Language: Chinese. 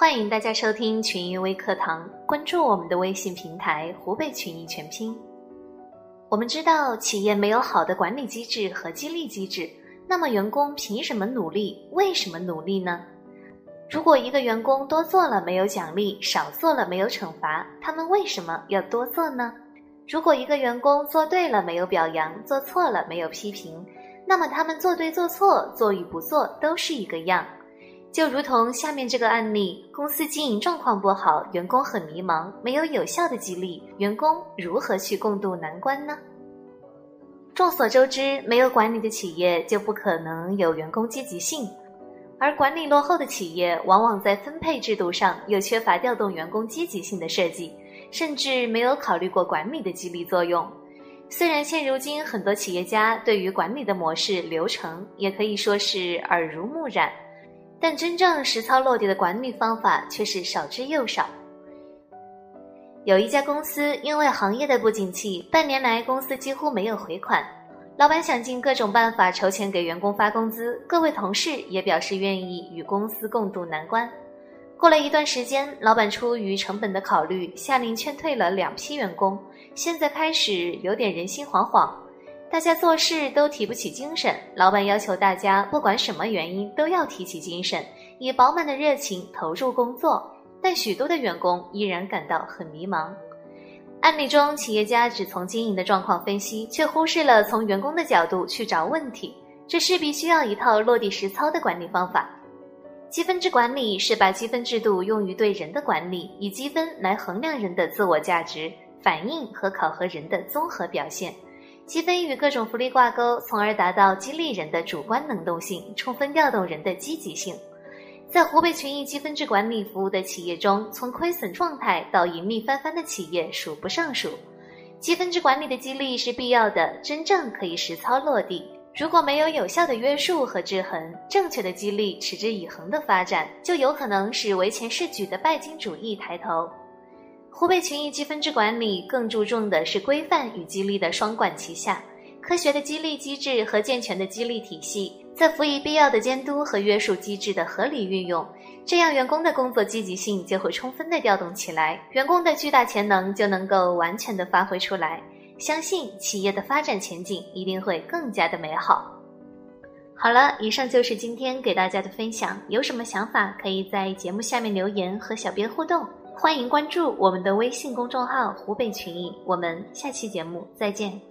欢迎大家收听群益微课堂，关注我们的微信平台“湖北群益全拼”。我们知道，企业没有好的管理机制和激励机制，那么员工凭什么努力？为什么努力呢？如果一个员工多做了没有奖励，少做了没有惩罚，他们为什么要多做呢？如果一个员工做对了没有表扬，做错了没有批评，那么他们做对做错，做与不做都是一个样。就如同下面这个案例，公司经营状况不好，员工很迷茫，没有有效的激励，员工如何去共度难关呢？众所周知，没有管理的企业就不可能有员工积极性。而管理落后的企业，往往在分配制度上又缺乏调动员工积极性的设计，甚至没有考虑过管理的激励作用。虽然现如今很多企业家对于管理的模式流程也可以说是耳濡目染，但真正实操落地的管理方法却是少之又少。有一家公司因为行业的不景气，半年来公司几乎没有回款。老板想尽各种办法筹钱给员工发工资，各位同事也表示愿意与公司共度难关。过了一段时间，老板出于成本的考虑，下令劝退了两批员工。现在开始有点人心惶惶，大家做事都提不起精神。老板要求大家不管什么原因都要提起精神，以饱满的热情投入工作。但许多的员工依然感到很迷茫。案例中，企业家只从经营的状况分析，却忽视了从员工的角度去找问题。这势必需要一套落地实操的管理方法。积分制管理是把积分制度用于对人的管理，以积分来衡量人的自我价值、反应和考核人的综合表现。积分与各种福利挂钩，从而达到激励人的主观能动性，充分调动人的积极性。在湖北群益积分制管理服务的企业中，从亏损状态到盈利翻番的企业数不胜数。积分制管理的激励是必要的，真正可以实操落地。如果没有有效的约束和制衡，正确的激励持之以恒的发展，就有可能使唯钱是举的拜金主义抬头。湖北群益积分制管理更注重的是规范与激励的双管齐下，科学的激励机制和健全的激励体系。再辅以必要的监督和约束机制的合理运用，这样员工的工作积极性就会充分的调动起来，员工的巨大潜能就能够完全的发挥出来。相信企业的发展前景一定会更加的美好。好了，以上就是今天给大家的分享，有什么想法可以在节目下面留言和小编互动，欢迎关注我们的微信公众号“湖北群艺”，我们下期节目再见。